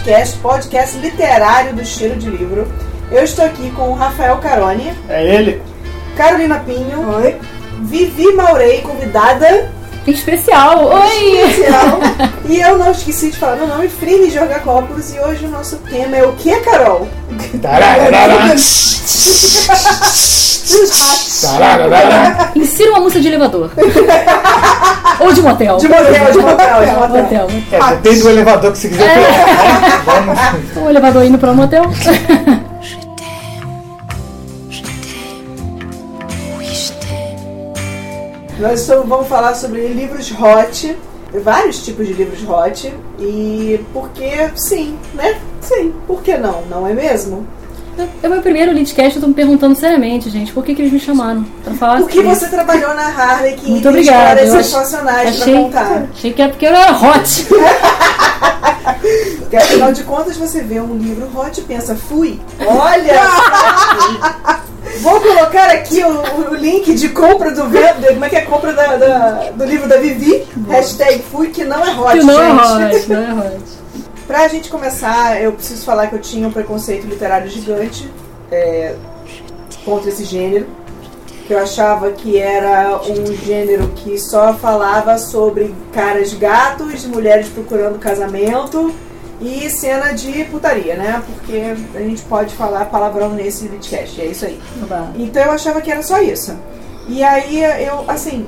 Litcast, podcast literário do estilo de livro. Eu estou aqui com o Rafael Caroni, É ele? Carolina Pinho, Oi. Vivi Maurei, convidada Especial! Oi! especial. e eu não esqueci de falar meu nome, Frine Jorgacópolis, e hoje o nosso tema é o que, Carol? Insira uma música de elevador. Ou de motel. De motel, de motel, de motel. motel. É, depende do elevador que você quiser pegar. Vamos. Um elevador indo pra um motel. Nós vamos falar sobre livros hot, vários tipos de livros hot, e porque sim, né? Sim, por que não? Não é mesmo? É o meu primeiro Leadcast, eu tô me perguntando seriamente, gente, por que, que eles me chamaram? Pra falar Porque disso. você trabalhou na Harley que Muito obrigada. histórias sensacionais pra achei, contar. achei que era porque eu era hot. Porque afinal de contas você vê um livro hot e pensa, fui, olha! Vou colocar aqui o, o link de compra do como é que é compra da, da- do livro da Vivi, hashtag fui que não é hot, Que não é gente. hot, não é hot. Pra gente começar, eu preciso falar que eu tinha um preconceito literário gigante é, contra esse gênero. Que eu achava que era um gênero que só falava sobre caras gatos, mulheres procurando casamento e cena de putaria, né? Porque a gente pode falar palavrão nesse podcast, é isso aí. Então eu achava que era só isso. E aí eu, assim,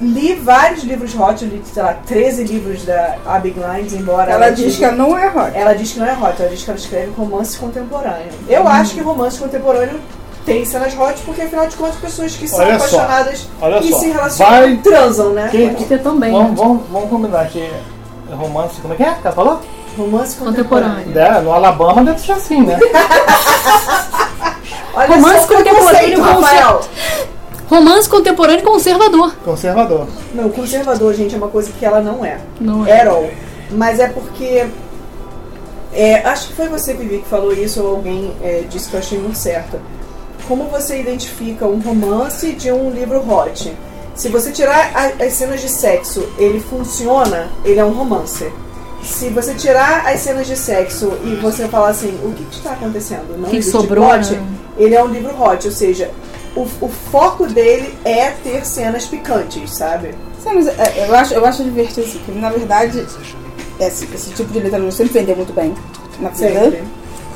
li vários livros hot, eu li, sei lá, 13 livros da Abby Glines, embora Ela diz que diga- ela não é hot. ela diz que não é hot, ela diz que ela escreve romance contemporâneo. Eu acho que romance contemporâneo tem cenas hot, porque afinal de contas, pessoas que são Olha apaixonadas olha e só. se relacionam Vai- transam, né? Que- Pode ter também. Vamos, né? vamos, vamos combinar que romance, como é que é? Ela falou? Romance contemporâneo. Contemporâneo. É, no Alabama deve ser assim, né? Olha Romance contemporâneo com Rafael. Romance contemporâneo conservador. Conservador. Não, conservador, gente, é uma coisa que ela não é. Não é. At all. Mas é porque. é, acho que foi você, Vivi, que falou isso, ou alguém é, disse que eu achei muito certo. Como você identifica um romance de um livro hot? Se você tirar a- as cenas de sexo, ele funciona, ele é um romance. Se você tirar as cenas de sexo e você falar assim, o que está acontecendo? Não que existe sobrou, plot, né? ele é um livro hot, ou seja, o, o foco dele é ter cenas picantes, sabe? Sim, mas é, eu, acho, eu acho divertido assim, que na verdade esse, esse tipo de literatura sempre vendeu muito bem na vida. Sempre.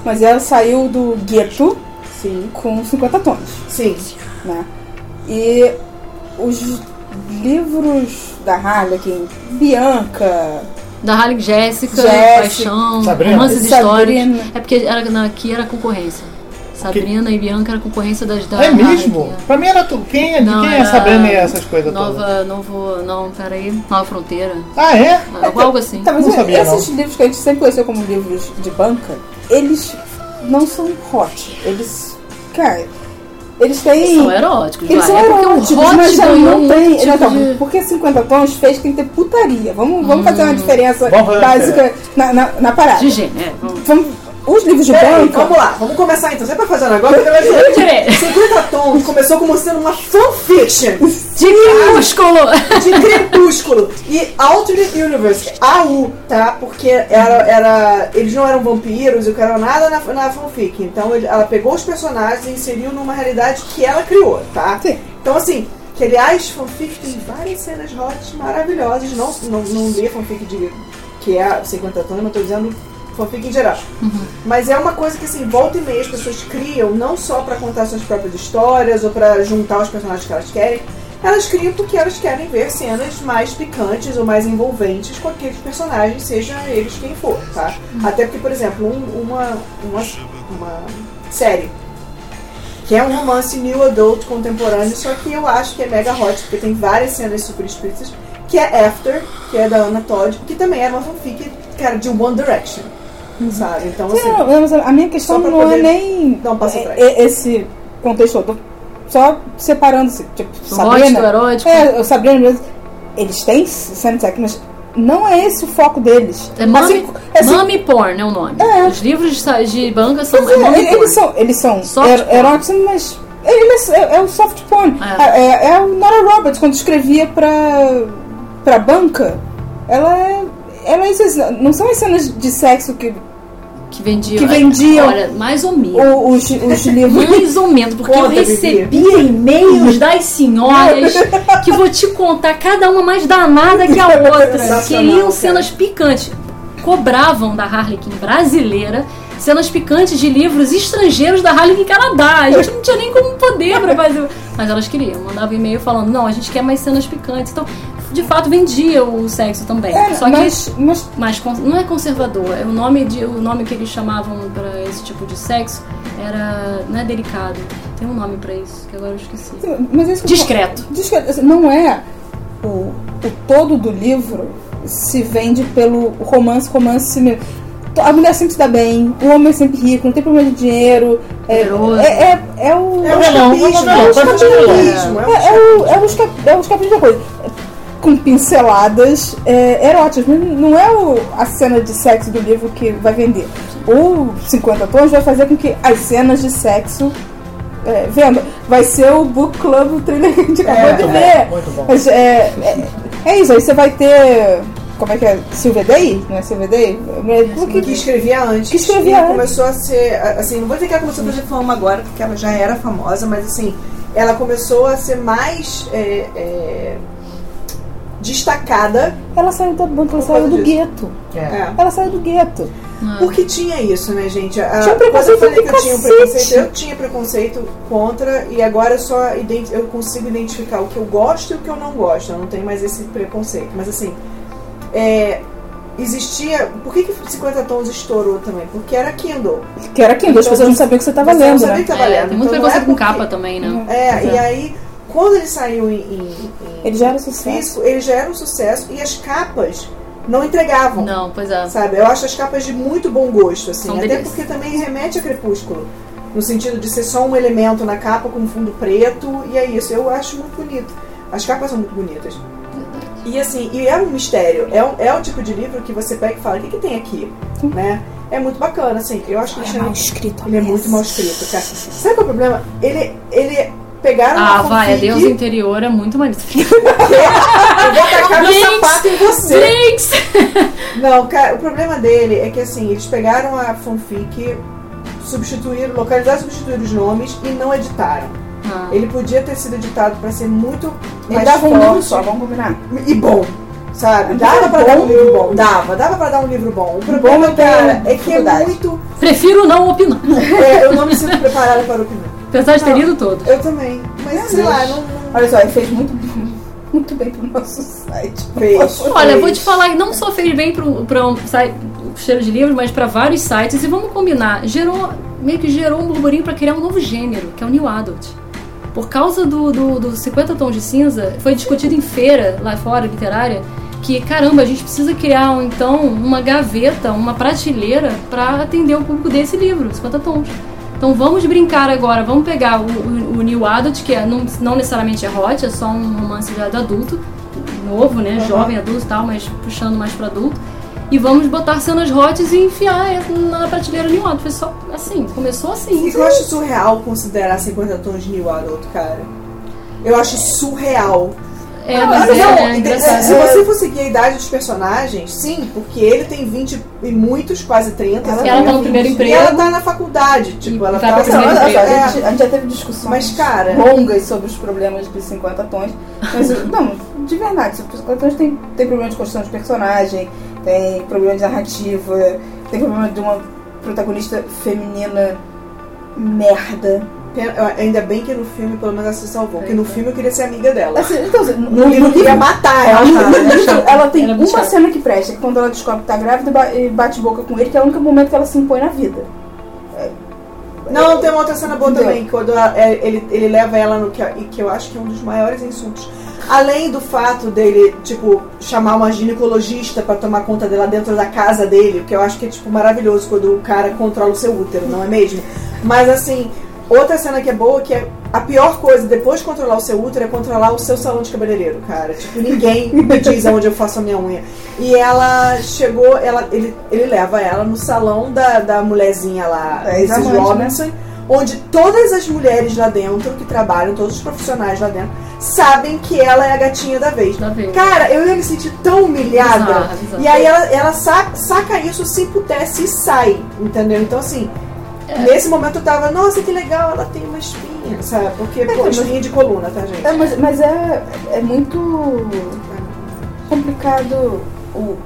Mas ela saiu do gueto Sim. com 50 tons, Sim. né? E os livros da Harlequin, Bianca, Da Harley Jéssica, Jéssica, Paixão, Sabrina. romances históricos. É porque era, na- aqui era concorrência. Sabrina e Bianca era concorrência das da É mesmo? Harley, Pra mim era tu. Quem é, de Não, quem é Sabrina e essas coisas todas? Nova, novo, não, peraí, Nova Fronteira. Ah, é? Algo assim. Tá, mas Não sabia, esses livros que a gente sempre conheceu como livros de banca, eles não são hot. Eles. Cara, eles têm. São eróticos, Eles vai. são é porque eróticos, o hot mas já não um tem. tipo não, então, de- Porque 50 tons fez que tem que ter putaria. Vamos, vamos fazer uma diferença fazer uma básica na, na, na parada. de gênero. É, vamos. Vamos, os livros de Peraí, banca. vamos lá, vamos começar então. Você vai fazer um negócio. Direito. 50 tons começou como sendo uma fanfiction De crepúsculo! de crepúsculo e Alternate Universe, AU, tá? Porque era, era, eles não eram vampiros e não eram nada na, na fanfic. Então ele- ela pegou os personagens e inseriu numa realidade que ela criou, tá? Sim. Então assim, que aliás, fanfic tem várias cenas hot maravilhosas. Não, não, não li fanfic de que é 50 tons, não tô dizendo fanfic em geral. Mas é uma coisa que assim, volta e meia as pessoas criam não só pra contar suas próprias histórias ou pra juntar os personagens que elas querem, elas criam porque elas querem ver cenas mais picantes ou mais envolventes com aqueles personagens, seja eles quem for, tá? Até porque, por exemplo, um- uma, uma, uma série que é um romance new adult contemporâneo, só que eu acho que é mega hot, porque tem várias cenas super explícitas, que é After, que é da Anna Todd, que também era uma fanfic, cara, de One Direction, sabe? Então, Sim, assim, não, mas a minha questão não poder é nem dar um passo atrás. é- é esse contexto todo. Só separando, assim, tipo, Do Sabrina. erótico. É, o Sabrina mesmo. Eles têm cena de sexo, mas não é esse o foco deles. É Mami, Assim, assim, Mami Porn é o nome. É. Os livros de, de banca são é, é, Mami eles, Porn. são, eles são er- eróticos, mas ele é, é- é o soft porn. É. É, é o Nora Roberts, quando escrevia pra, pra banca, ela é, elas não são as cenas de sexo que Que vendiam. Que vendiam. Olha, mais ou menos. o- os, os livros. Mais ou menos, porque Conta, eu recebia e-mails das senhoras que vou te contar, cada uma mais danada que a outra. Queriam cenas picantes. Cobravam da Harlequin brasileira cenas picantes de livros estrangeiros da Harlequin Canadá. A gente não tinha nem como poder pra fazer. Mas elas queriam, mandavam e-mail falando: não, a gente quer mais cenas picantes. Então, de fato, vendia o sexo também. É, Só que mas, mas mas con- não é conservador, é o nome de o nome que eles chamavam pra esse tipo de sexo era não é delicado. Tem um nome pra isso que agora eu esqueci. Mas isso que eu Discreto. discreto. assim, Não é o, o todo do livro se vende pelo romance, romance mesmo. A mulher sempre se dá bem, o homem é sempre rico, não tem problema de dinheiro. É, é, é, é o. É escapismo, é o é o É, é o, é o, esca- é o escapismo da coisa. Com pinceladas é, eróticas. Não é o, a cena de sexo do livro que vai vender. O 50 tons vai fazer com que as cenas de sexo é, vendam. Vai ser o book club, o trailer que a gente acabou de muito ver. bom, muito bom. Mas é, é, é isso, aí você vai ter. Como é que é? Silvia Day? Não é Silvia Day? que, que escrevia antes. Que escrevia antes. começou a ser, assim, não vou dizer que ela começou a fazer fama agora, porque ela já era famosa, mas assim, ela começou a ser mais é, é, destacada, Ela saiu da banca, ela saiu do disso. gueto. É. é, Ela saiu do gueto. porque tinha isso, né, gente? A, Tinha quando eu preconceito falei do que eu tinha um preconceito, eu tinha preconceito contra, e agora eu só eu consigo identificar o que eu gosto e o que eu não gosto. Eu não tenho mais esse preconceito. Mas assim, é, existia. Por que, que 50 tons estourou também? Porque era Kindle. Que era Kindle, as Então, pessoas não sabiam que você estava Você não lendo, sabia né? que tava É, lendo. tem muito Então, não é preconceito com porque- capa também, né? É, e aí, quando ele saiu em- em Ele já era sucesso. físico, ele já era um sucesso e as capas não entregavam. Não, pois é. Sabe? Eu acho as capas de muito bom gosto, assim. São até delícia. porque também remete a crepúsculo. No sentido de ser só um elemento na capa com fundo preto, e é isso. Eu acho muito bonito. As capas são muito bonitas. E assim, e é um mistério. É, um- é o tipo de livro que você pega e fala, o que, que tem aqui? Né? É muito bacana, assim. Eu acho que ele, É mal escrito. ele é muito mal escrito, cara. Sabe qual é o problema? Ele, ele pegaram Ah, uma vai, a fanfic, Deus interior é muito maneiro. eu vou tacar meu sapato em você. Jinx! Não, cara, o problema dele é que assim, eles pegaram a fanfic, substituíram, localizaram e substituíram os nomes e não editaram. Ah. Ele podia ter sido editado pra ser muito mais dava um forte livro só, vamos combinar. e bom. Sabe? Dava pra dar bom? um livro bom. Dava, dava pra dar um livro bom. O problema, tenho cara, é que é muito. Prefiro não opinar. é, eu não me sinto preparada para opinar. Apesar de ter Não. lido todo. Eu também. Mas sei lá, não, não Olha só, ele fez muito, muito bem pro nosso site. fez. Olha, fez. vou te falar que não só fez bem pro, pra um site, cheiro de livros, mas pra vários sites. E vamos combinar, gerou, meio que gerou um burburinho pra criar um novo gênero, que é o New Adult. Por causa do, do, do 50 Tons de Cinza, foi discutido em feira lá fora, literária, que caramba, a gente precisa criar então uma gaveta, uma prateleira pra atender o público desse livro, 50 Tons. Então vamos brincar agora, vamos pegar o, o, o New Adult, que é, não, não necessariamente é hot, é só um romance de adulto, novo, né? Jovem, adulto e tal, mas puxando mais pra adulto. E vamos botar cenas hots e enfiar na prateleira New Adult. Foi só assim, começou assim. E eu acho surreal considerar 50 tons de New Adult, cara. Eu acho surreal. É, mas Não, é, não, é engraçado. Se você for seguir a idade dos personagens, sim, porque ele tem 20 e muitos, quase 30. Ela sabe? tá no primeiro E emprego. ela tá na faculdade, tipo, E ela tá pra Não, só, emprego. a, gente, a gente já teve discussões Mas, cara- longas sobre os problemas de 50 tons. Mas, não, de verdade, 50 tons tem, tem problema de construção de personagem, tem problema de narrativa, tem problema de uma protagonista feminina merda. Ainda bem que no filme, pelo menos, ela se salvou. Porque no filme eu queria ser amiga dela. Assim, então, assim, no, No livro eu queria matar ela. no livro, ela tem Era uma cena que presta, que quando ela descobre que tá grávida e bate boca com ele, que é o único momento que ela se impõe na vida. Não, tem uma outra cena boa Entendeu? também, quando ela- é, ele, ele leva ela no que, que eu acho que é um dos maiores insultos. Além do fato dele, tipo, chamar uma ginecologista pra tomar conta dela dentro da casa dele, que eu acho que é, tipo, maravilhoso quando o cara controla o seu útero, não é mesmo? Mas, assim, outra cena que é boa, que é a pior coisa, depois de controlar o seu útero, é controlar o seu salão de cabeleireiro, cara. Tipo, ninguém me diz aonde eu faço a minha unha. E ela chegou, ela, ele, ele leva ela no salão da, da mulherzinha lá, É, Mrs. exatamente, Robinson, onde todas as mulheres lá dentro que trabalham, todos os profissionais lá dentro, sabem que ela é a gatinha da vez. Da vez. Cara, eu ia me sentir tão humilhada. Bizarro, bizarro. E aí ela, ela sa- saca isso se pudesse e sai, entendeu? Então assim, É. nesse momento eu tava, nossa, que legal, ela tem uma espinha, sabe? Porque, pô, mas- espinha de coluna, tá, gente? É, mas, mas é, é muito complicado o,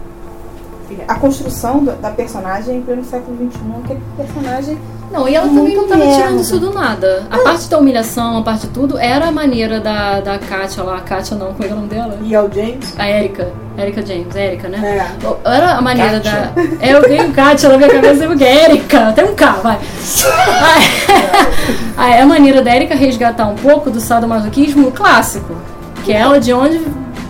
a construção da, personagem em pleno século XXI. Aquele personagem. Não, e ela também não tava merda. tirando isso do nada. A parte da humilhação, a parte de tudo, era a maneira da, da Kátia lá. A Kátia não, como é é o nome dela? E ao James? A Erika. Erika James, Erika, né? É. Era a maneira da. É, eu ganhei Kátia na minha cabeça é Erika. Tem um K, vai. É a maneira da Erika resgatar um pouco do sadomasoquismo clássico. Que é ela de onde.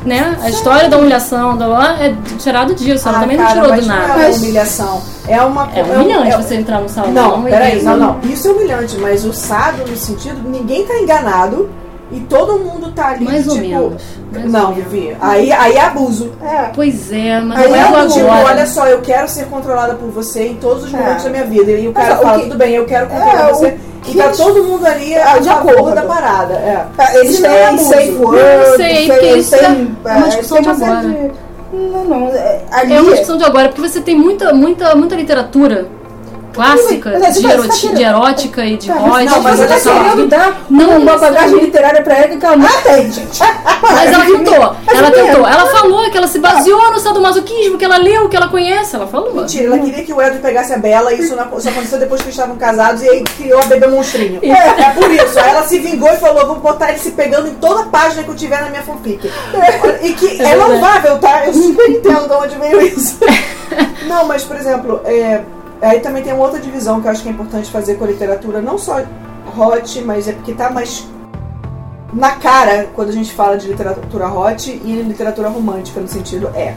Né? A história da humilhação do, é tirado disso. Ela Ah, também cara, não tirou mas do não nada. é uma humilhação. É uma É um- humilhante é- você entrar no salão. Não, peraí, não, não. Isso é humilhante, mas o sado no sentido, ninguém tá enganado e todo mundo tá ali. Mais ou tipo, menos. Mais Não. Vivi. Aí, aí é abuso. É. Pois é, mas Aí não é é agora. tipo, olha só, eu quero ser controlada por você em todos os É. momentos da minha vida. E o cara Mas, o fala, que- tudo bem, eu quero controlar É, você. o E que tá todo mundo ali É, a de acordo. da parada. É. Ah, Eles é têm abuso. safe word, sei, porque eles isso é têm, uma é, discussão de agora. de- Não, não. é- Ali É uma discussão de agora, porque você tem muita, muita, muita literatura clássica Mas é, de, tá- de erótica e de Tá, mas não, mas olha você só, tá querendo dar não uma bagagem literária pra ela que ela não tem, gente. Mas ela tentou, ela tentou. Ela falou que ela se baseou no sadomasoquismo, que ela leu, que ela conhece, ela falou. Mentira, ela queria que o Edward pegasse a Bela e isso só aconteceu depois que eles estavam casados e aí criou a bebê monstrinho. É, é por isso. Aí ela se vingou e falou: vou botar ele se pegando em toda página que eu tiver na minha fanfic. E que é, É louvável, tá? Eu super entendo de onde veio isso. Não, mas por exemplo, é, aí também tem uma outra divisão que eu acho que é importante fazer com a literatura, não só hot, mas é porque tá mais na cara quando a gente fala de literatura hot e literatura romântica, no sentido é,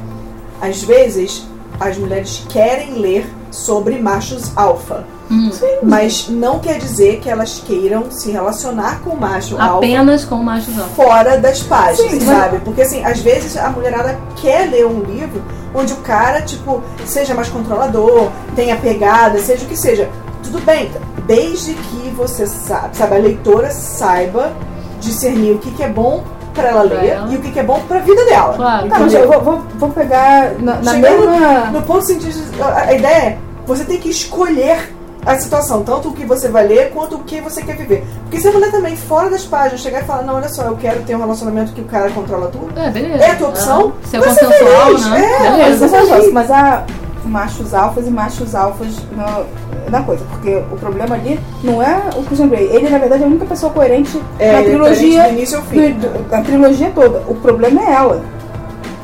às vezes as mulheres querem ler sobre machos alfa, Hum, mas não quer dizer que elas queiram se relacionar com o macho alfa apenas com machos alfa. fora das páginas, Sim, sabe? Porque assim, às vezes a mulherada quer ler um livro onde o cara, tipo, seja mais controlador, tenha pegada, seja o que seja. Tudo bem, desde que você sabe, sabe, a leitora saiba discernir o que, que é bom pra ela Pra ler ela. e o que, que é bom pra vida dela. Claro. Tá, mas eu vou, vou, vou pegar na, na Chegando mesma. No ponto sentido, a a ideia é, você tem que escolher a situação, tanto o que você vai ler quanto o que você quer viver. Porque se a mulher também, fora das páginas, chegar e falar, não, olha só, eu quero ter um relacionamento que o cara controla tudo, É, beleza. É a tua opção? Ah, Se é Vai ser consensual, feliz. né? É, Mas, beleza. eu só gosto, mas há machos alfas e machos alfas no, na coisa. Porque o problema ali não é o Christian Grey. Ele, na verdade, é a única pessoa coerente É, na é trilogia. do início ao fim. do- do- da trilogia toda. O problema é ela.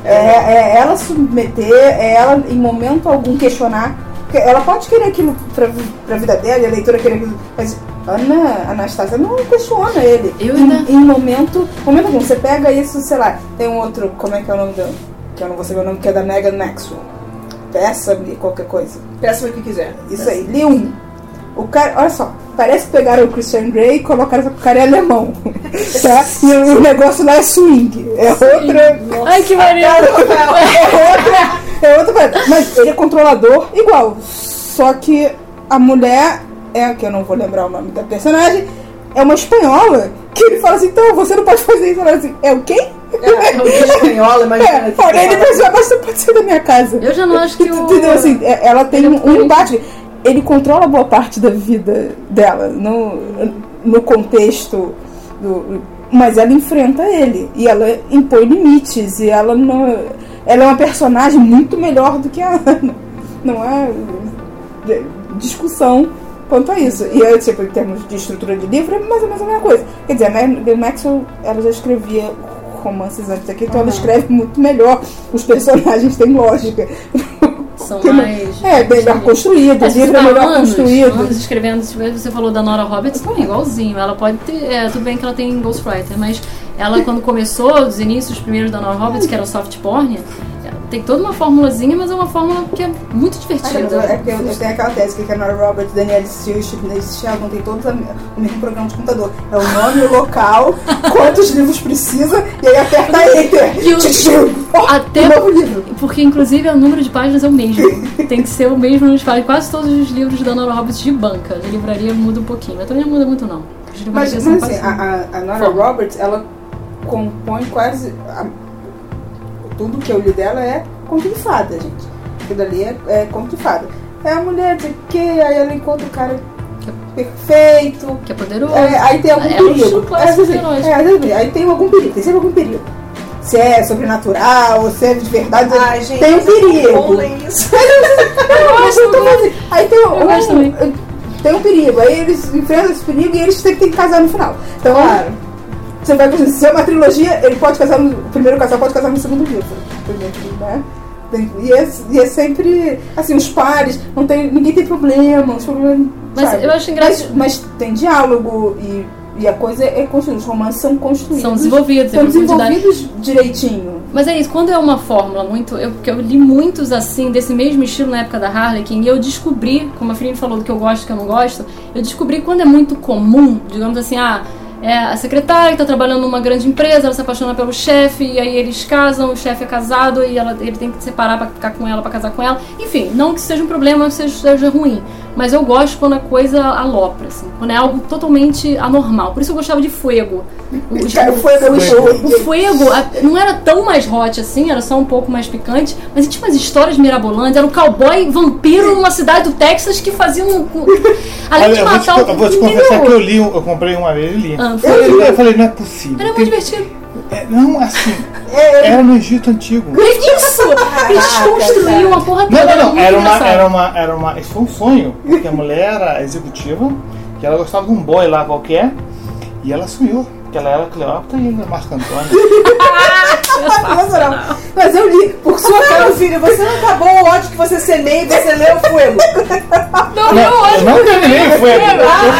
É, é ela submeter, é ela em momento algum questionar. Porque ela pode querer aquilo pra, pra vida dela, e a leitora querer aquilo. Mas Ana Anastasia não questiona ele. Eu em, ainda- em momento. Momento algum. Você pega isso, sei lá, tem um outro. Como é que é o nome dela? Que eu não vou saber o nome, que é da Megan Maxwell. Peça-me qualquer coisa. Peça o que quiser. Isso aí, li um. O cara, olha só, parece que pegaram o Christian Grey e colocaram que o cara é alemão. Tá? E o negócio lá é swing. É outra. Ai, que maneiro. É outra. É outra parada. Mas ele é controlador igual. Só que a mulher é, que eu não vou lembrar o nome da personagem, é uma espanhola. Que ele fala assim, então você não pode fazer isso. Ela fala assim, é o quê? É, o é espanhola. É, que olha, ele pensa, mas você pode sair da minha casa. Eu já não acho que o. Entendeu? Assim, é- ela tem é um, um embate. Ele controla boa parte da vida dela no, no contexto do. Mas ela enfrenta ele. E ela impõe limites. E ela não. Ela é uma personagem muito melhor do que a Ana. Não é de- discussão quanto a isso. E eu, tipo, em termos de estrutura de livro, é mais ou menos a mesma coisa. Quer dizer, a Maxwell, ela já escrevia romances antes aqui, então ela escreve muito melhor. Os personagens têm lógica. São mais. É, melhor construído, o É, se livro é ficar melhor anos, construído. anos escrevendo, se você falou da Nora Roberts, também, igualzinho. Ela pode ter. É, tudo bem que ela tem Ghostwriter, mas ela, quando começou, os inícios primeiros da Nora Roberts, que era o soft porn, tem toda uma formulazinha, mas é uma fórmula que é muito Ah, divertida. É que eu, eu tenho aquela tese que a Nora Roberts, Danielle Steele, Chipney Sheldon tem todos a- o mesmo programa de computador. É o nome, o local, quantos livros precisa, e aí aperta Enter. E o- Até novo livro. porque, inclusive, o número de páginas é o mesmo. Tem que ser o mesmo de páginas. Quase todos os livros da Nora Roberts de banca. De livraria muda um pouquinho, mas também não muda muito, não. Mas, mas assim, a, a, a Nora. Roberts, ela compõe quase. a- tudo que eu li dela é conto de fada, gente. Aquilo ali é, é conto de fada. É a mulher de que, aí ela encontra o cara perfeito. Que é poderoso. É, aí tem algum É perigo. É, assim, é, aí tem algum perigo, tem sempre algum perigo. Se é sobrenatural, se é de verdade, Ai, gente, tem um não perigo. isso. Eu gosto, fazendo. Aí tem um, gosto tem um perigo, aí eles enfrentam esse perigo e eles têm, têm que casar no final. Então, Claro. Você vai se é uma trilogia, ele pode casar no. O primeiro casal pode casar no segundo livro. Né? E é, e é sempre assim, os pares, não tem, ninguém tem problema, os problemas. Mas sabe? eu acho engraçado- Mas, mas tem diálogo e, e a coisa é construída, os romances são construídos. São desenvolvidos, São profundidade. desenvolvidos direitinho. Mas é isso, quando é uma fórmula muito. Eu, porque eu li muitos assim, desse mesmo estilo na época da Harlequin, e eu descobri, como a Felipe falou do que eu gosto e que eu não gosto, eu descobri quando é muito comum, digamos assim, ah, é a secretária que tá trabalhando numa grande empresa, ela se apaixona pelo chefe, e aí eles casam, o chefe é casado e ela, ele tem que se separar pra ficar com ela, pra casar com ela. Enfim, não que seja um problema, que seja, seja ruim. Mas eu gosto quando a coisa alopra, assim, quando é algo totalmente anormal. Por isso eu gostava de Fuego. O, Cara, foi o, Fuego. o Fuego a- não era tão mais hot assim, era só um pouco mais picante, mas tinha umas histórias mirabolantes. Era um cowboy vampiro numa cidade do Texas que fazia um. além Olha, de eu vou te, matar eu vou te o confessar que eu li, eu comprei uma vez e li. Ah, eu, eu falei, não é possível. Era Tem- muito divertido. É, não, assim, É, era no Egito Antigo. Isso! Eles construíram a porra toda. Não, não, não. Era uma, era uma, era uma. Isso foi um sonho. Porque a mulher era executiva, que ela gostava de um boy lá qualquer, e ela sonhou. Que ela era Cleópatra e ele Marco Antônio. sensacional. Mas eu li, por sua causa. filho, você não acabou o ódio que você semeia e você leu o fogo. Não, Não, não, eu não terminei, foi. Eu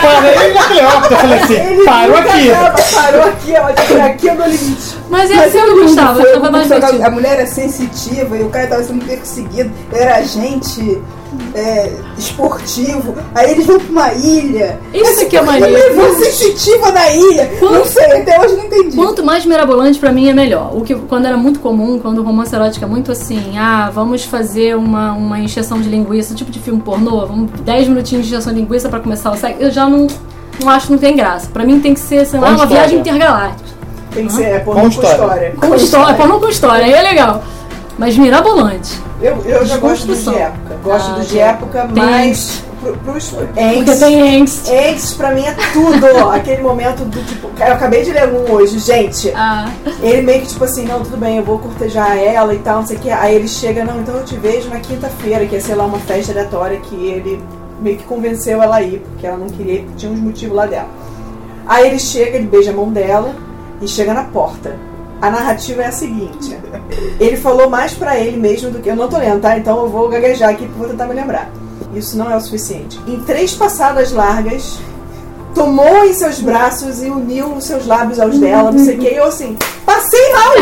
parei na Cleópatra. Eu falei assim, parou aqui. Parou aqui, ó. Aqui é o meu limite. Mas é Mas assim eu li gostava, eu tava mais. A mulher é sensitiva e o cara tava sendo perseguido. Era agente é, esportivo. Aí eles vão pra uma ilha. Isso que é Ele maneiro. levou sensitiva da ilha. Quanto- Não sei, até hoje não entendi. Quanto mais mirabolante pra mim é melhor. O que quando era muito comum, quando o romance erótico é muito assim, ah, vamos fazer uma, uma encheção de linguiça, tipo de filme pornô, vamos 10 minutinhos de encheção de linguiça pra começar o sexo, eu já não, não acho que não tem graça. Pra mim tem que ser, sei lá, Com uma história. viagem intergaláctica. Tem que ser é, pornô Com com história. história. Com história, pornô com história, aí é legal. Mas mirabolante. Eu, eu já gosto do de época. Gosto Ah, do de época, Tem. mas pro, pros Porque angst. tem angst. Angst pra mim é tudo. Aquele momento do tipo. Eu acabei de ler um hoje, gente. Ah, Ele meio que tipo assim, não, tudo bem, eu vou cortejar ela e tal, não sei o que. Aí ele chega, não, então eu te vejo na quinta-feira, que é, sei lá, uma festa aleatória que ele meio que convenceu ela a ir, porque ela não queria, tinha uns motivos lá dela. Aí ele chega, ele beija a mão dela e chega na porta. A narrativa é a seguinte: ele falou mais pra ele mesmo do que. Eu não tô lendo, tá? Então eu vou gaguejar aqui pra vou tentar me lembrar. Isso não é o suficiente. Em três passadas largas, tomou em seus braços e uniu os seus lábios aos dela, não sei o que. E eu assim, passei mal!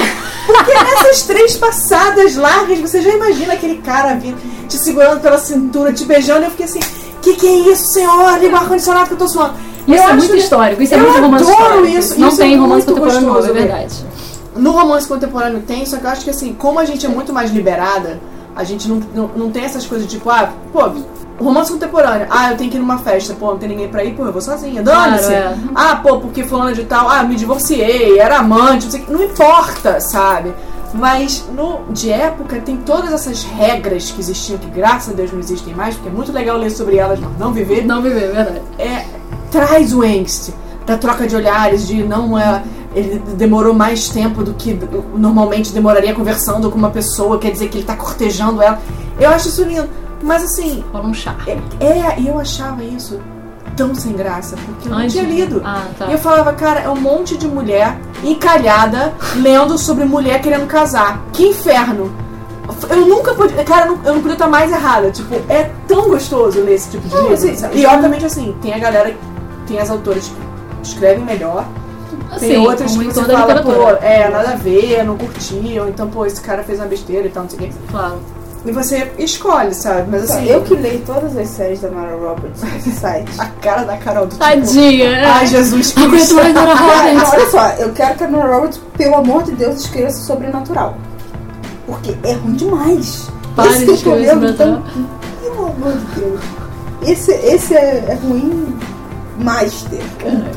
Porque nessas três passadas largas, você já imagina aquele cara vindo, te segurando pela cintura, te beijando, e eu fiquei assim, que que é isso, senhor? Liga o ar-condicionado que eu tô suando. isso Eu é muito histórico, isso é eu muito romance adoro histórico. isso, Não isso tem é romance contemporâneo, é né? verdade. No romance contemporâneo tem, só que eu acho que assim, como a gente é muito mais liberada, a gente não, não, não tem essas coisas tipo, ah, pô, romance contemporâneo, ah, eu tenho que ir numa festa, pô, não tem ninguém pra ir, pô, eu vou sozinha, dane-se. Claro, é. Ah, pô, porque fulano de tal, ah, me divorciei, era amante, não sei não importa, sabe? Mas no de época tem todas essas regras que existiam, que graças a Deus não existem mais, porque é muito legal ler sobre elas, mas não viver Não viver, é verdade. é, traz o angst da troca de olhares, de não é. Ele demorou mais tempo do que normalmente demoraria conversando com uma pessoa, quer dizer que ele tá cortejando ela. Eu acho isso lindo. Mas assim, Rola um chá. é, é- e eu achava isso tão sem graça, porque eu não Antes tinha lido. Ah, tá. E eu falava, cara, é um monte de mulher encalhada lendo sobre mulher querendo casar. Que inferno! Eu nunca podia. Cara, eu não, eu não podia estar mais errada. Tipo, é tão gostoso ler esse tipo de livro. assim, e obviamente, assim, tem a galera, tem as autoras que escrevem melhor. Tem Assim, outras como que você fala, pô, é, nada a ver, não curti, ou então, pô, esse cara fez uma besteira e tal, não sei o quê. Claro. E você escolhe, sabe? Mas assim, eu que leio todas as séries da Mara Roberts nesse site. a cara da Carol do tipo. Tadinha. é. Ai, Jesus Cristo. mais Nora Roberts. olha só, eu quero que a Nora Roberts, pelo amor de Deus, escreva sobrenatural. Porque é ruim demais. Pare esse de que escrever então, sobrenatural. pelo amor de Deus. Esse, esse é, é ruim Master.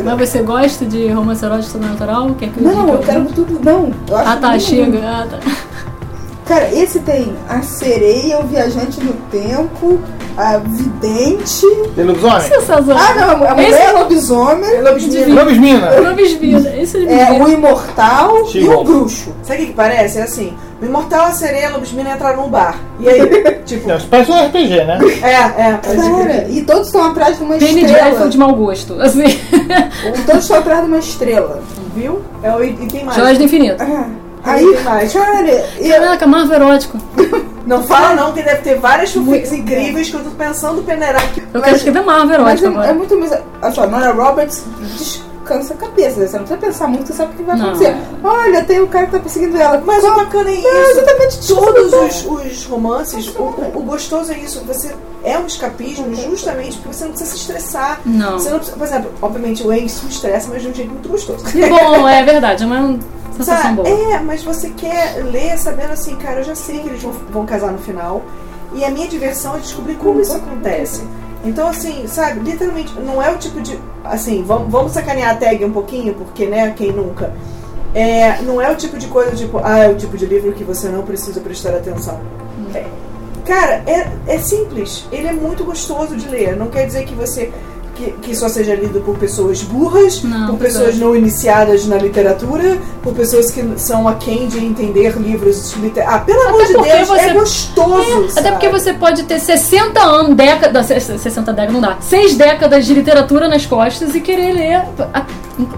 Mas você gosta de romance erótico sobrenatural? Quer que eu Não, eu quero tudo. Não, eu acho Ah tá, chega. Ah, tá. Cara, esse tem a sereia, o viajante no tempo, a vidente. Tem lobisomem? Ah, não, a mulher Esse- é lobisomem, Lobisomem. Lobismina. Nobis vida. Esse é é o imortal e o bruxo. Sabe o que, que parece? É assim: o Imortal, a sereia e a Lobismina entraram num bar. E aí? tipo, Não, isso parece um RPG, né? é, é. Cara, que- e todos estão atrás de uma Penny estrela. Dreadful de mau gosto. Assim. E todos estão atrás de uma estrela. Viu? É, o- e tem mais. Joias do Infinito. Ah, Aí aí, tem mais. cara, e, Caraca, Marvel erótico. Não fala não, que deve ter várias fanfics incríveis que eu tô pensando peneirar aqui. Eu quero escrever Marvel mas erótico é, é agora. muito mais. Olha só, Nora Roberts descansa a cabeça. Você não precisa pensar muito, você sabe o que vai Não. acontecer. Olha, tem o cara que tá perseguindo ela. Mas o bacana é É, isso. exatamente Todos os, os romances, o, o- o gostoso é isso. Você é um escapismo justamente porque você não precisa se estressar. Não. Você não precisa, por exemplo, obviamente o Aang se estressa, mas de um jeito muito gostoso. Que bom, é verdade. É uma sensação Sabe? boa. É, mas você quer ler sabendo assim, cara, eu já sei que eles vão, vão casar no final. E a minha diversão é descobrir como isso acontece. Então, assim, sabe, literalmente, não é o tipo de. Assim, vamos, vamos sacanear a tag um pouquinho, porque, né, quem nunca. É, não é o tipo de coisa, tipo, ah, é o tipo de livro que você não precisa prestar atenção. É, cara, é, é simples. Ele é muito gostoso de ler. Não quer dizer que você. Que, que só seja lido por pessoas burras, Não, por pessoas é. não iniciadas na literatura, por pessoas que são aquém de entender livros literários. Ah, pelo amor de Deus, você- é gostoso! Até porque você pode ter 60 anos, décadas, 60 décadas não dá, 6 décadas de literatura nas costas e querer ler.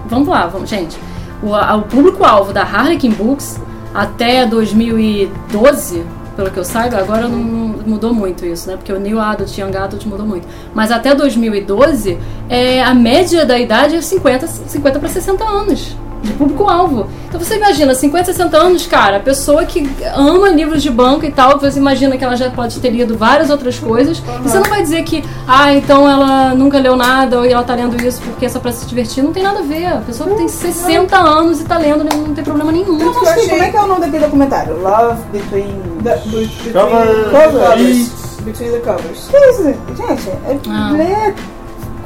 Vamos lá, vamos, gente. O, o público-alvo da Harlequin Books até 2012, pelo que eu saiba, agora não, mudou muito isso, né? Porque o New Adult, Young Adult mudou muito. Mas até 2012, é, a média da idade é 50, 50 para 60 anos. De público-alvo. Então você imagina, 50, 60 anos, cara, a pessoa que ama livros de banco e tal, você imagina que ela já pode ter lido várias outras coisas. E você não vai dizer que, ah, então ela nunca leu nada ou ela tá lendo isso porque é só pra se divertir. Não tem nada a ver. A pessoa que tem 60 anos e tá lendo, não tem problema nenhum. Eu não sei, achei- como é que é o nome daquele documentário? Love Between. Do- between Cover- the covers. Between the covers. Que isso? Gente, é Ah. ler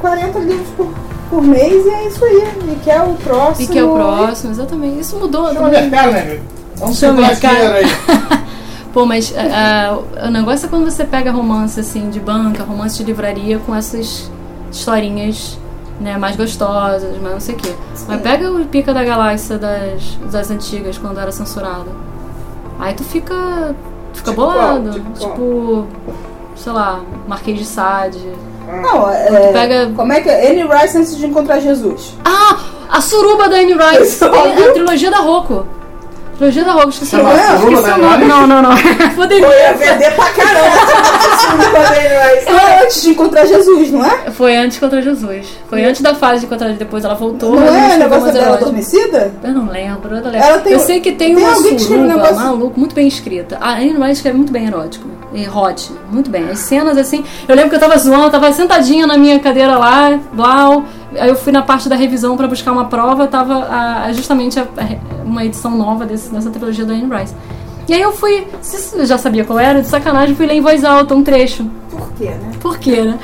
40 livros por, por mês e é isso aí. E que é o próximo. E que é o próximo, exatamente. Isso mudou. Chama perna, meu amigo. Vamos Chama dinheiro aí. Pô, mas ah, ah, o negócio é quando você pega romance assim de banca, romance de livraria com essas historinhas né, mais gostosas, mais não sei o quê. Mas pega o Pica da Galáxia das, das antigas, quando era censurado. Aí tu fica. fica Tipo bolado. qual? Tipo qual? Tipo, sei lá, Marquês de Sade. Não, é. pega- Como é que é? Anne Rice antes de encontrar Jesus. Ah! A suruba da Anne Rice! Isso, É a trilogia da Rocco. Trilogia da Rocco, esqueci o nome. a Esqueci da o nome. Não, não, não. Poderia. Eu ia vender pra caramba Não é antes de encontrar Jesus, não é? Foi antes contra Jesus. Foi antes da fase de contra depois ela voltou. Não é o negócio dela adormecida? Eu não lembro, eu não lembro. Tem- eu sei que tem, tem uma um suruba, negócio- maluco, muito bem escrita. A Anne Rice escreve muito bem erótico. E hot, muito bem. As cenas assim. Eu lembro que eu tava zoando, eu tava sentadinha na minha cadeira lá, blau. Aí eu fui na parte da revisão pra buscar uma prova, tava a- justamente a- a- uma edição nova desse, dessa trilogia da Anne Rice. E aí eu fui, já sabia qual era, de sacanagem, fui ler em voz alta um trecho. Por quê, né? Por quê, né?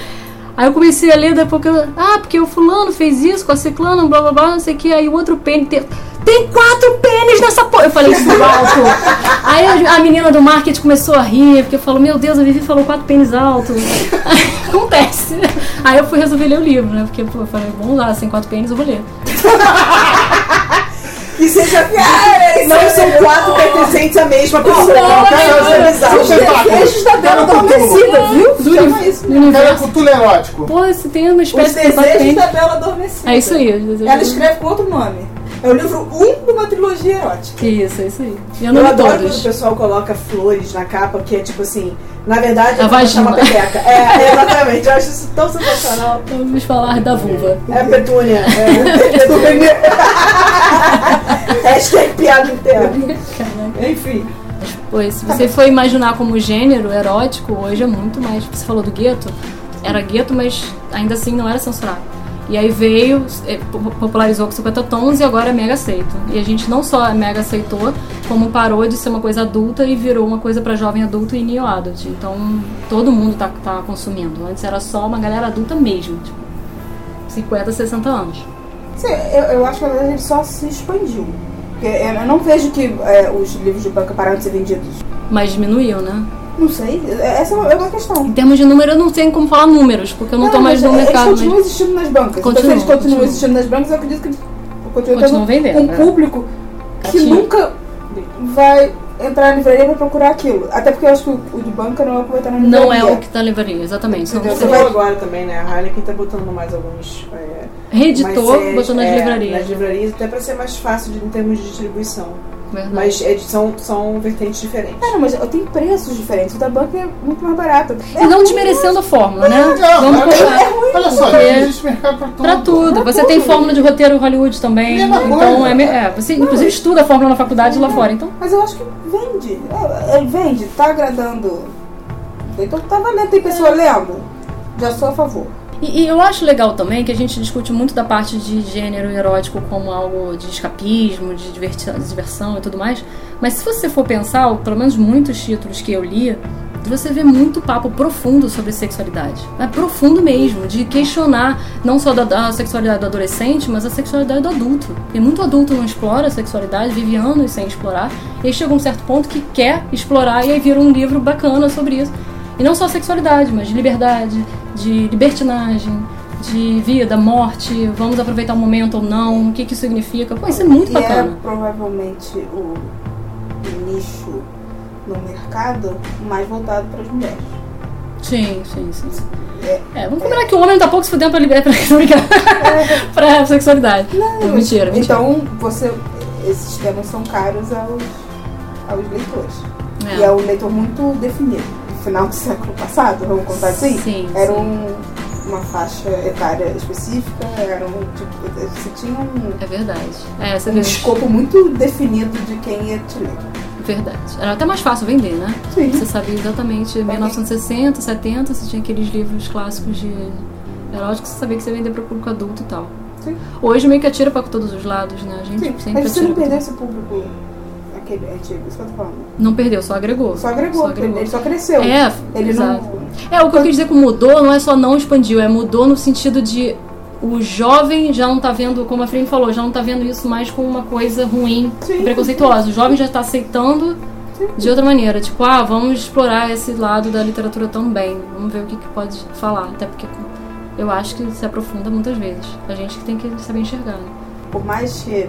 Aí eu comecei a ler, depois que eu, Ah, porque o fulano fez isso com a ciclana, blá blá blá, não sei o que. Aí o outro pênis. Tem, tem quatro pênis nessa porra! Eu falei isso alto. Aí a, menina do marketing começou a rir, porque falou: Meu Deus, a Vivi falou quatro pênis alto. Aí, acontece. Aí eu fui resolver ler o livro, né? Porque pô, eu falei: Vamos lá, sem quatro pênis eu vou ler. Que seja. não são quatro pertencentes à mesma pessoa. Não, Cara, não, isso é não. Você Desejos da Bela Adormecida, viu? Chama isso. Cara, universo. cultura erótico. Pô, se tem uma Os espécie de quatro Desejos da Bela Adormecida. É isso aí. os Ela escreve com outro nome. É o livro 1 um de uma trilogia erótica. Isso, é isso aí. Eu Eu não li adoro quando o todos. pessoal coloca flores na capa, que é tipo assim, na verdade, A é mostrar uma vagina. pepeca. É, exatamente. Eu acho isso tão sensacional. Vamos falar da vulva. É petúnia. É petúnia. Hashtag piada. Caraca. Enfim. Pois, se você for imaginar como gênero erótico, hoje é muito mais. Você falou do gueto, era gueto, mas ainda assim não era censurado. E aí veio, po- popularizou com 50 tons e agora é mega aceito. E a gente não só mega aceitou, como parou de ser uma coisa adulta e virou uma coisa pra jovem adulto e neo adult. Então todo mundo tá, tá consumindo. Antes era só uma galera adulta mesmo. Tipo, 50, 60 anos. Sim, eu, eu acho que na verdade ele só se expandiu. Porque eu não vejo que é, os livros de banca pararam de ser vendidos. Mas diminuiu, né? Não sei, essa é uma questão. Em termos de número, eu não tenho como falar números, porque eu não, estou mais no eles mercado. Eles continuam existindo nas bancas. Continuam, então, se eles continuam continuam. existindo nas bancas, eu acredito que eles continuam, Continuam vendendo, um é. público que nunca vai entrar na livraria pra procurar aquilo. Até porque eu acho que o, de banca não é o que vai estar na livraria. Não é o que tá na livraria, exatamente. Entendeu? Você falou vai- agora também, né? A Heineken tá botando mais alguns. É, Reeditor, mais botou nas é, livrarias. Nas livrarias, até pra ser mais fácil de, em termos de distribuição. Verdade. Mas é, são, são vertentes diferentes. Cara, mas tem preços diferentes. O da banca é muito mais barato. E não desmerecendo a fórmula, né? Não, Vamos é- combinar. Olha só, existe mercado pra tudo. Pra tudo. Você tem fórmula de roteiro Hollywood também. Mesma Então, coisa. é, é, você inclusive estuda a fórmula na faculdade lá fora. Então, Mas eu acho que vende. É, é, vende, tá agradando. Então tá valendo, tem pessoa lendo. Já sou a favor. E, e eu acho legal também que a gente discute muito da parte de gênero erótico como algo de escapismo, de diversão e tudo mais. Mas se você for pensar, pelo menos muitos títulos que eu li, você vê muito papo profundo sobre sexualidade. É profundo mesmo, de questionar não só da, da sexualidade do adolescente, mas a sexualidade do adulto. E muito adulto não explora a sexualidade, vive anos sem explorar, e aí chega um certo ponto que quer explorar, e aí vira um livro bacana sobre isso. E não só sexualidade, mas de liberdade, de libertinagem, de vida, morte, vamos aproveitar o momento ou não, o que que isso significa. Pô, isso é muito e é bacana. provavelmente o, nicho no mercado mais voltado para as mulheres. Sim, sim, sim. É. É, vamos combinar que o homem tá pouco se fudendo pra pra, brincar, pra sexualidade. mentira, mentira. Então, você, esses temas são caros aos, aos leitores. É. E é um leitor muito definido. Final do século passado, vamos contar assim, Sim, era sim. um- uma faixa etária específica, era um tipo, você tinha um, É verdade. É, você um escopo muito definido de quem ia te ler. Verdade. Era até mais fácil vender, né? Sim. Você sabia exatamente 1960, 70, você tinha aqueles livros clássicos de eróticos, você sabia que você ia vender para o público adulto e tal. Sim. Hoje meio que atira para todos os lados, né? A gente Sim, sempre mas você atira. não pra perdeu todo- esse público antigo, isso que eu tô falando. Não perdeu, só agregou. Só agregou, ele só cresceu. É, ele exato. não. É, o que eu quis dizer com mudou não é só não expandiu, é mudou no sentido de o jovem já não tá vendo, como a Frame falou, já não tá vendo isso mais como uma coisa ruim, Sim. preconceituosa. O jovem já tá aceitando de outra maneira. Tipo, ah, vamos explorar esse lado da literatura também. Vamos ver o que, que pode falar. Até porque eu acho que se aprofunda muitas vezes. A gente que tem que saber enxergar. Né? Por mais que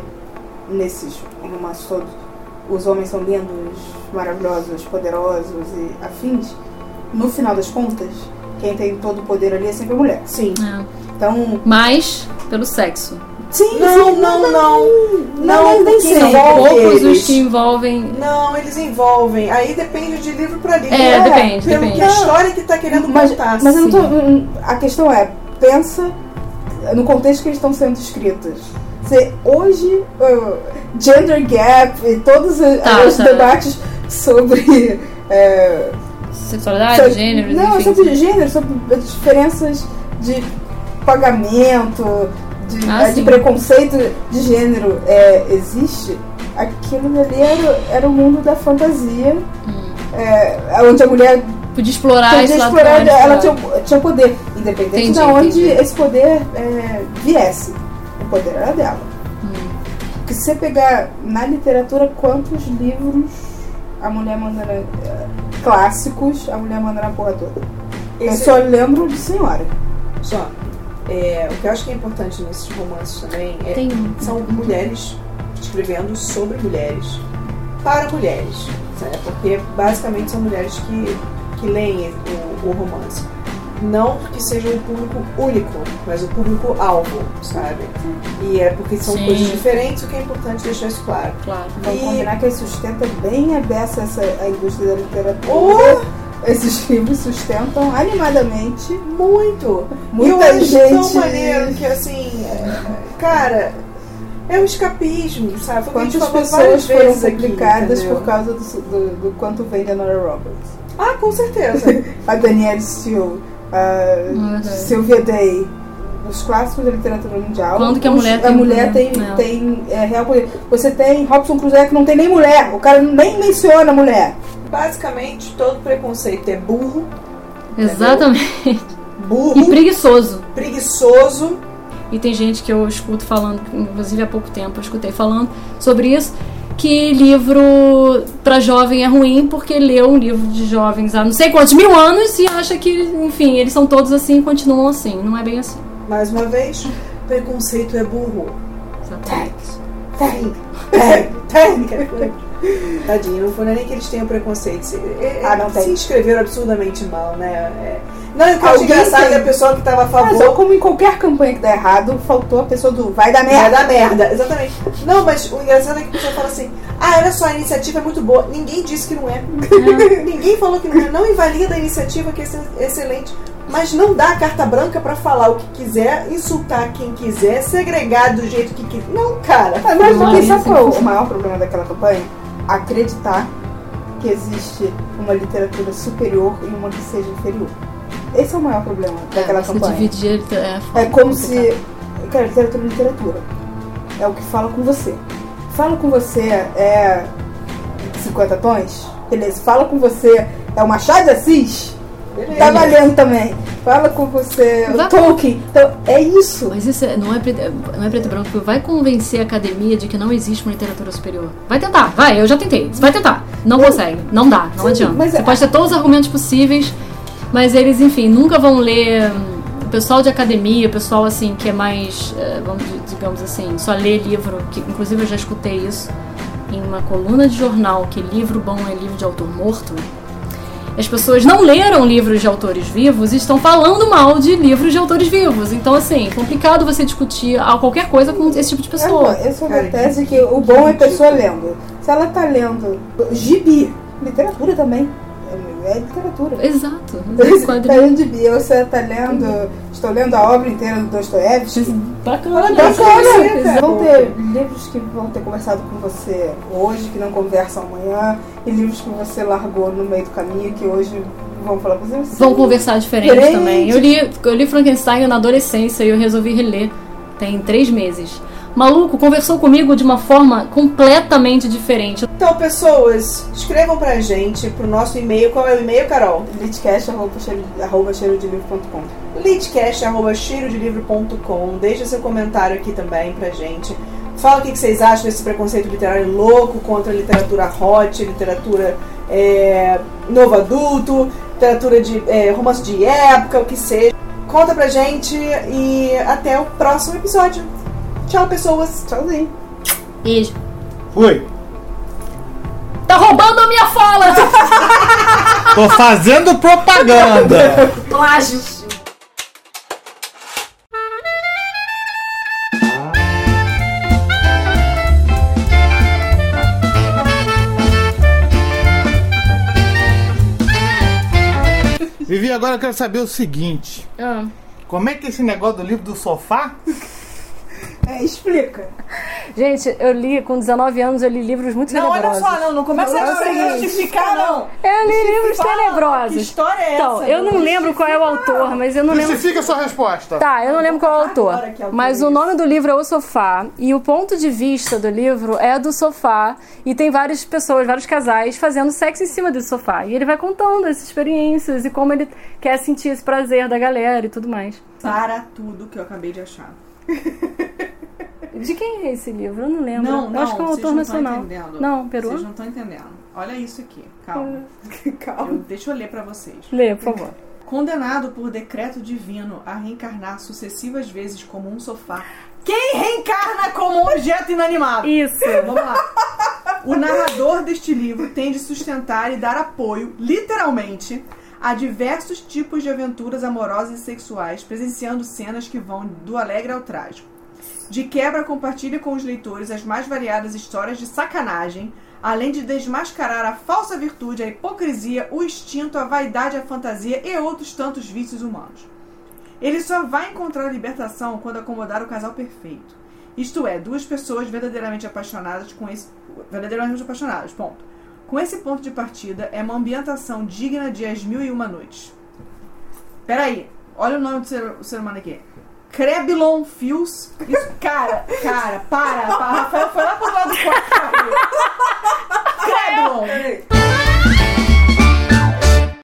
nesses romances todos os homens são lindos, maravilhosos, poderosos e afins, no final das contas, quem tem todo o poder ali é sempre a mulher. Sim. É. Então, Mas pelo sexo. sim, Não, sim, não, não. Não, Não, nem porque sempre. São poucos eles. os que envolvem. Não, eles envolvem. Aí depende de livro pra livro. É, depende, Pelo depende. que a história que tá querendo Mas, contar. mas eu não tô, sim. a questão é, pensa no contexto que eles estão sendo escritos. Se hoje, uh, gender gap e todos os, Tá, os tá. debates sobre é, Sexualidade, sobre- gêneros, não, enfim. sobre gênero, sobre as diferenças de pagamento, de, Ah, de sim. preconceito de gênero é, existe. Aquilo ali era, era o mundo da fantasia, Hum. é, onde a mulher Podia explorar podia explorar, ela claro. tinha, tinha poder, independente Entendi, de onde entendi. esse poder é, viesse. O poder era dela. Hum. Porque se você pegar na literatura quantos livros a mulher manda na, é, clássicos, a mulher manda na porra toda. Eu Esse- só lembro de senhora. Só. É, o que eu acho que é importante nesses romances também é, Tem são mulheres escrevendo sobre mulheres para mulheres. Né? Porque basicamente são mulheres que, que leem o, o romance. Não porque seja um público único, mas o público alvo, sabe? E é porque são Sim. coisas diferentes, o que é importante deixar isso claro. Claro. Vamos E- combinar que sustenta bem a beça essa, a indústria da literatura. Oh! Esses livros sustentam animadamente Muito! muita eu acho gente. tão maneiro que assim, é, cara, é um escapismo, sabe? Foi o que a gente Quantas pessoas foram aqui, publicadas entendeu? por causa do, do, do quanto vende a Nora Roberts? Ah, com certeza. A Danielle Steele, a verdade. Sylvia Day, os clássicos da literatura mundial. Quando que a Os- mulher a tem mulher poder? tem, É. tem é, real poder. Você tem Robson Crusoe que não tem nem mulher. O cara nem menciona a mulher. Basicamente, todo preconceito é burro, Exatamente. burro, E preguiçoso. preguiçoso e tem gente que eu escuto falando, inclusive há pouco tempo eu escutei falando sobre isso, que livro para jovem é ruim porque leu um livro de jovens há não sei quantos mil anos e acha que, enfim, eles são todos assim e continuam assim. Não é bem assim. Mais uma vez, preconceito é burro. Exatamente. Técnica. Tadinho, não foi nem que eles tenham preconceito. Se, é, Ah, não se tem. inscreveram absurdamente mal, né? É. Não, o que eu acho engraçado tem. é a pessoa que estava a Mas ó, favor. como em qualquer campanha que dá errado, faltou a pessoa do vai dar É merda. da merda, exatamente. Não, mas o engraçado é que a pessoa fala assim: ah, olha só, a iniciativa é muito boa. Ninguém disse que não é. Ninguém falou que não é. Não invalida a iniciativa, que é ex- excelente. Mas não dá a carta branca pra falar o que quiser, insultar quem quiser, segregar do jeito que quiser. Não, cara. Mas, mas Não, isso é o maior problema daquela campanha? Acreditar que existe uma literatura superior e uma que seja inferior. Esse é o maior problema daquela Você campanha. dividir é, É como se. Cara, literatura é literatura. É o que fala com você. Fala com você é. 50 tons? Beleza. Fala com você é o Machado de Assis? Beleza. Tá valendo também. Fala com você o Vai- Tolkien. Então, é isso. Mas isso é- não, é preto, não é preto e branco. Vai convencer a academia de que não existe uma literatura superior. Vai tentar, vai, eu já tentei. Você vai tentar. Não consegue, não dá, não Sim, adianta. mas Você é- pode ter todos os argumentos possíveis, mas eles, enfim, nunca vão ler. hum, O pessoal de academia, o pessoal assim que é mais, eh, vamos di- digamos assim, só lê livro, que inclusive eu já escutei isso em uma coluna de jornal que livro bom é livro de autor morto. As pessoas não leram livros de autores vivos e estão falando mal de livros de autores vivos. Então, assim, é complicado você discutir qualquer coisa com esse tipo de pessoa. É, essa é uma Cara, tese que o bom é a pessoa lendo. Se ela tá lendo gibi, literatura também. É, literatura. Exato. Quadrinho. gibi, você tá lendo. Estou lendo a obra inteira do Dostoiévski. Bacana. Bacana, você, cara. Vão ter livros que vão ter conversado com você hoje, que não conversam amanhã, e livros que você largou no meio do caminho, que hoje vão falar com você. Vão conversar diferente Diferente. também. Eu li, eu li Frankenstein na adolescência e eu resolvi reler. Tem três meses. Maluco, conversou comigo de uma forma completamente diferente. Então, pessoas, escrevam pra gente, pro nosso e-mail. Qual é o e-mail, Carol? litcast.com leadcast.cheirodelivro.com Deixa seu comentário aqui também pra gente. Fala o que que vocês acham desse preconceito literário louco contra a literatura hot, literatura é, novo adulto, literatura de é, romance de época, o que seja. Conta pra gente e até o próximo episódio. Tchau, pessoas. Tchauzinho. Beijo. Fui. Tá roubando a minha fala! Tô fazendo propaganda. Plágio. Vivi, agora eu quero saber o seguinte. Ah. Como é que é esse negócio do livro do sofá? É, explica. Gente, eu li, com 19 anos, eu li livros muito Não, olha tenebrosos. só, não, não começa Não, a não, justificar, não. Eu li livros tenebrosos. Que história é Então, essa? eu não lembro qual é o autor, mas eu não lembro. Justifica a sua resposta. Tá, eu não lembro qual é o autor. Autor Mas é o nome do livro é O Sofá. E o ponto de vista do livro é do sofá. E tem várias pessoas, vários casais fazendo sexo em cima desse sofá. E ele vai contando essas experiências e como ele quer sentir esse prazer da galera e tudo mais. Para tudo que eu acabei de achar. De quem é esse livro? Eu não lembro. Não, não, acho que é um vocês autor nacional. entendendo. Não, Vocês peruano? não estão entendendo. Olha isso aqui, calma. Calma. Eu- deixa eu ler pra vocês. Lê, por favor. Condenado por decreto divino a reencarnar sucessivas vezes como um sofá. Quem reencarna como um objeto inanimado? Isso. Vamos lá. O narrador deste livro tem de sustentar e dar apoio, literalmente, a diversos tipos de aventuras amorosas e sexuais, presenciando cenas que vão do alegre ao trágico. De quebra, compartilha com os leitores as mais variadas histórias de sacanagem, além de desmascarar a falsa virtude, a hipocrisia, o instinto, a vaidade, a fantasia e outros tantos vícios humanos. Ele só vai encontrar libertação quando acomodar o casal perfeito. Isto é, duas pessoas verdadeiramente apaixonadas com esse. verdadeiramente apaixonadas, ponto. Com esse ponto de partida, é uma ambientação digna de As Mil e Uma Noites. Peraí, olha o nome do ser, o ser humano aqui. Creblon Fios. Cara, cara, para, para. Rafael foi lá pro lado do quarto. Creblon.